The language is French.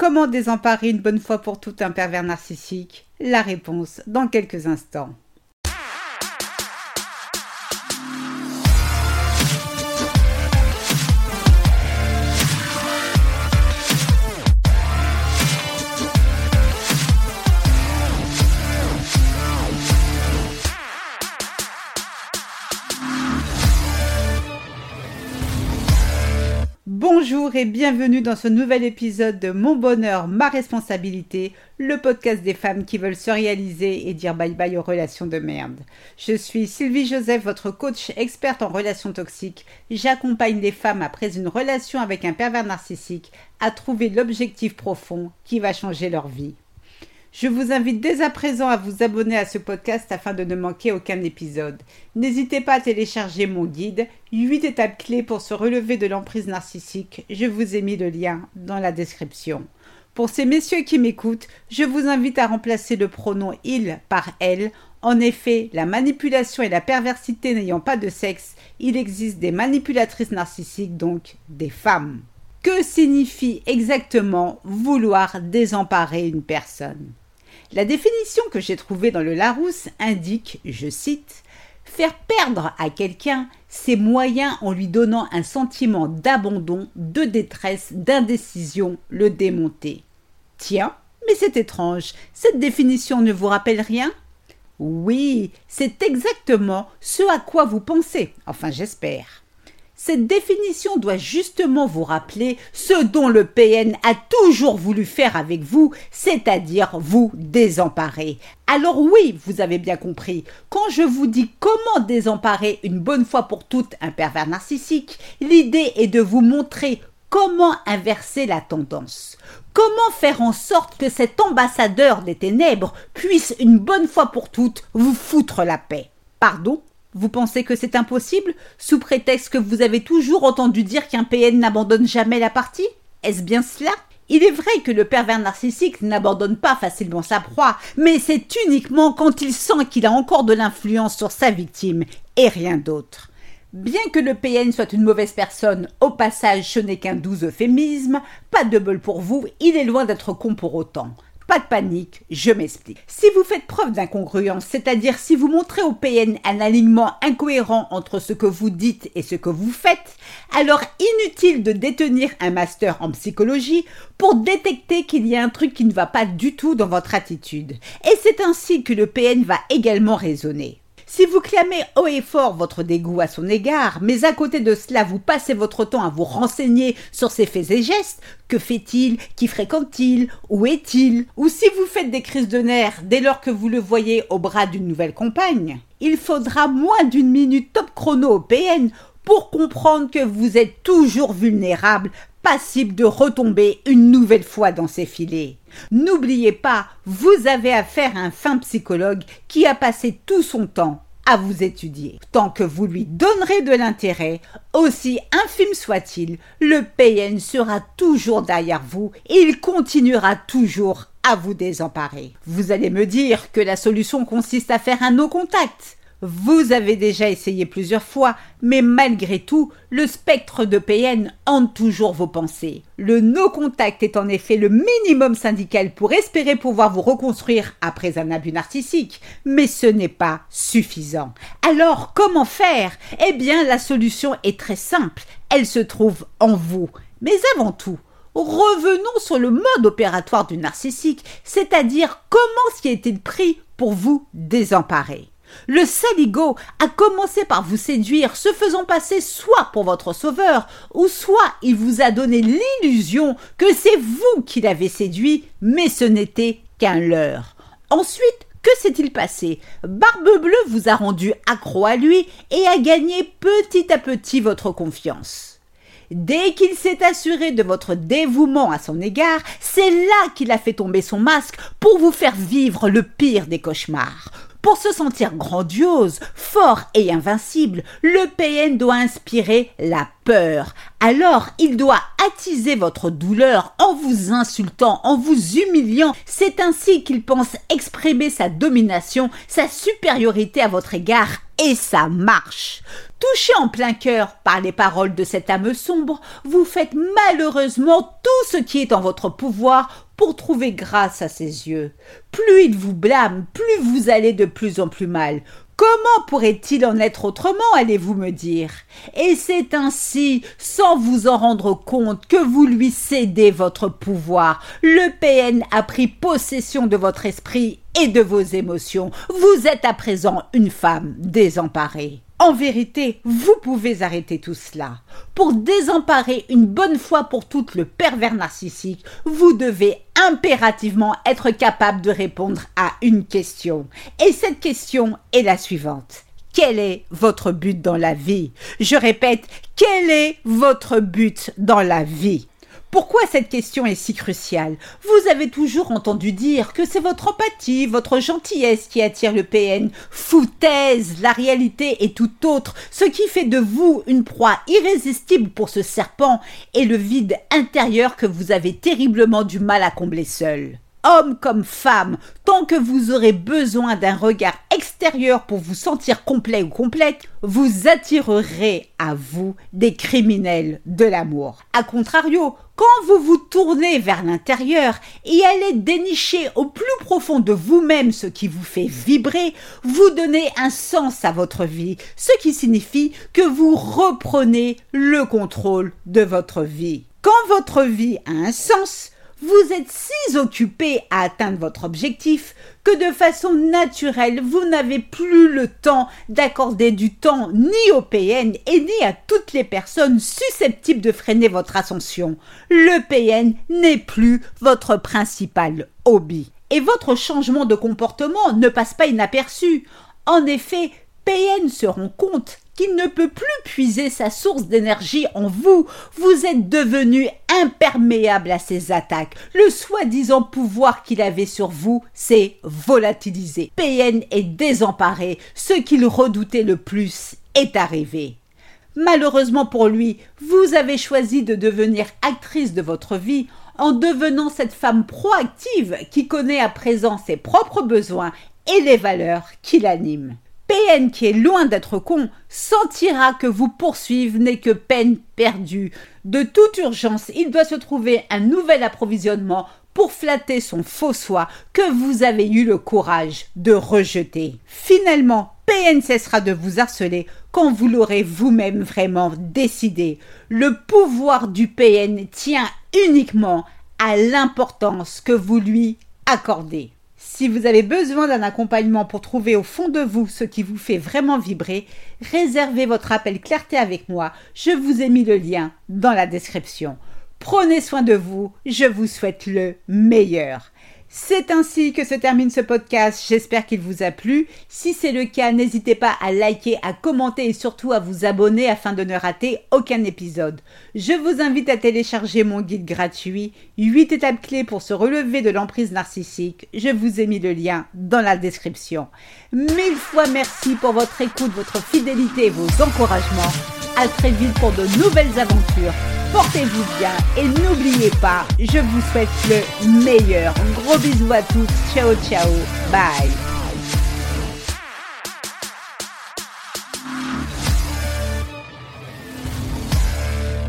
Comment désemparer une bonne fois pour toutes un pervers narcissique? La réponse dans quelques instants. Et bienvenue dans ce nouvel épisode de Mon bonheur, ma responsabilité, le podcast des femmes qui veulent se réaliser et dire bye bye aux relations de merde. Je suis Sylvie Joseph, votre coach experte en relations toxiques. J'accompagne les femmes après une relation avec un pervers narcissique à trouver l'objectif profond qui va changer leur vie. Je vous invite dès à présent à vous abonner à ce podcast afin de ne manquer aucun épisode. N'hésitez pas à télécharger mon guide 8 étapes clés pour se relever de l'emprise narcissique. Je vous ai mis le lien dans la description. Pour ces messieurs qui m'écoutent, je vous invite à remplacer le pronom il par elle. En effet, la manipulation et la perversité n'ayant pas de sexe, il existe des manipulatrices narcissiques, donc des femmes. Que signifie exactement vouloir désemparer une personne? La définition que j'ai trouvée dans le Larousse indique, je cite, Faire perdre à quelqu'un ses moyens en lui donnant un sentiment d'abandon, de détresse, d'indécision, le démonter. Tiens, mais c'est étrange, cette définition ne vous rappelle rien? Oui, c'est exactement ce à quoi vous pensez, enfin j'espère. Cette définition doit justement vous rappeler ce dont le PN a toujours voulu faire avec vous, c'est-à-dire vous désemparer. Alors oui, vous avez bien compris, quand je vous dis comment désemparer une bonne fois pour toutes un pervers narcissique, l'idée est de vous montrer comment inverser la tendance. Comment faire en sorte que cet ambassadeur des ténèbres puisse une bonne fois pour toutes vous foutre la paix. Pardon? Vous pensez que c'est impossible, sous prétexte que vous avez toujours entendu dire qu'un PN n'abandonne jamais la partie? Est-ce bien cela? Il est vrai que le pervers narcissique n'abandonne pas facilement sa proie, mais c'est uniquement quand il sent qu'il a encore de l'influence sur sa victime, et rien d'autre. Bien que le PN soit une mauvaise personne, au passage ce n'est qu'un doux euphémisme, pas de bol pour vous, il est loin d'être con pour autant. Pas de panique, je m'explique. Si vous faites preuve d'incongruence, c'est-à-dire si vous montrez au PN un alignement incohérent entre ce que vous dites et ce que vous faites, alors inutile de détenir un master en psychologie pour détecter qu'il y a un truc qui ne va pas du tout dans votre attitude. Et c'est ainsi que le PN va également raisonner. Si vous clamez haut et fort votre dégoût à son égard, mais à côté de cela vous passez votre temps à vous renseigner sur ses faits et gestes, que fait-il, qui fréquente-t-il, où est-il, ou si vous faites des crises de nerfs dès lors que vous le voyez au bras d'une nouvelle compagne, il faudra moins d'une minute top chrono au PN pour comprendre que vous êtes toujours vulnérable, passible de retomber une nouvelle fois dans ses filets. N'oubliez pas, vous avez affaire à un fin psychologue qui a passé tout son temps à vous étudier. Tant que vous lui donnerez de l'intérêt, aussi infime soit-il, le PN sera toujours derrière vous et il continuera toujours à vous désemparer. Vous allez me dire que la solution consiste à faire un no-contact. Vous avez déjà essayé plusieurs fois, mais malgré tout, le spectre de PN hante toujours vos pensées. Le no-contact est en effet le minimum syndical pour espérer pouvoir vous reconstruire après un abus narcissique, mais ce n'est pas suffisant. Alors, comment faire? Eh bien, la solution est très simple. Elle se trouve en vous. Mais avant tout, revenons sur le mode opératoire du narcissique, c'est-à-dire comment s'y est-il pris pour vous désemparer? Le saligo a commencé par vous séduire, se faisant passer soit pour votre sauveur, ou soit il vous a donné l'illusion que c'est vous qui l'avez séduit, mais ce n'était qu'un leurre. Ensuite, que s'est-il passé? Barbe Bleue vous a rendu accro à lui et a gagné petit à petit votre confiance. Dès qu'il s'est assuré de votre dévouement à son égard, c'est là qu'il a fait tomber son masque pour vous faire vivre le pire des cauchemars. Pour se sentir grandiose, fort et invincible, le PN doit inspirer la peur. Alors, il doit attiser votre douleur en vous insultant, en vous humiliant. C'est ainsi qu'il pense exprimer sa domination, sa supériorité à votre égard Et ça marche. Touché en plein cœur par les paroles de cette âme sombre, vous faites malheureusement tout ce qui est en votre pouvoir pour trouver grâce à ses yeux. Plus il vous blâme, plus vous allez de plus en plus mal. Comment pourrait-il en être autrement, allez-vous me dire? Et c'est ainsi, sans vous en rendre compte, que vous lui cédez votre pouvoir. Le PN a pris possession de votre esprit et de vos émotions. Vous êtes à présent une femme désemparée. En vérité, vous pouvez arrêter tout cela. Pour désemparer une bonne fois pour toutes le pervers narcissique, vous devez impérativement être capable de répondre à une question. Et cette question est la suivante. Quel est votre but dans la vie? Je répète, quel est votre but dans la vie? Pourquoi cette question est si cruciale? Vous avez toujours entendu dire que c'est votre empathie, votre gentillesse qui attire le PN. Foutaise La réalité est tout autre. Ce qui fait de vous une proie irrésistible pour ce serpent est le vide intérieur que vous avez terriblement du mal à combler seul homme comme femme, tant que vous aurez besoin d'un regard extérieur pour vous sentir complet ou complète, vous attirerez à vous des criminels de l'amour. A contrario, quand vous vous tournez vers l'intérieur et allez dénicher au plus profond de vous-même ce qui vous fait vibrer, vous donnez un sens à votre vie, ce qui signifie que vous reprenez le contrôle de votre vie. Quand votre vie a un sens, vous êtes si occupé à atteindre votre objectif que de façon naturelle, vous n'avez plus le temps d'accorder du temps ni au PN et ni à toutes les personnes susceptibles de freiner votre ascension. Le PN n'est plus votre principal hobby. Et votre changement de comportement ne passe pas inaperçu. En effet, PN se rend compte ne peut plus puiser sa source d'énergie en vous. Vous êtes devenu imperméable à ses attaques. Le soi-disant pouvoir qu'il avait sur vous s'est volatilisé. PN est désemparé. Ce qu'il redoutait le plus est arrivé. Malheureusement pour lui, vous avez choisi de devenir actrice de votre vie en devenant cette femme proactive qui connaît à présent ses propres besoins et les valeurs qui l'animent. PN qui est loin d'être con sentira que vous poursuivre n'est que peine perdue. De toute urgence, il doit se trouver un nouvel approvisionnement pour flatter son faux soi que vous avez eu le courage de rejeter. Finalement, PN cessera de vous harceler quand vous l'aurez vous-même vraiment décidé. Le pouvoir du PN tient uniquement à l'importance que vous lui accordez. Si vous avez besoin d'un accompagnement pour trouver au fond de vous ce qui vous fait vraiment vibrer, réservez votre appel clarté avec moi. Je vous ai mis le lien dans la description. Prenez soin de vous, je vous souhaite le meilleur. C'est ainsi que se termine ce podcast. J'espère qu'il vous a plu. Si c'est le cas, n'hésitez pas à liker, à commenter et surtout à vous abonner afin de ne rater aucun épisode. Je vous invite à télécharger mon guide gratuit 8 étapes clés pour se relever de l'emprise narcissique. Je vous ai mis le lien dans la description. Mille fois merci pour votre écoute, votre fidélité et vos encouragements. À très vite pour de nouvelles aventures portez-vous bien et n'oubliez pas, je vous souhaite le meilleur. Gros bisous à tous, ciao ciao, bye.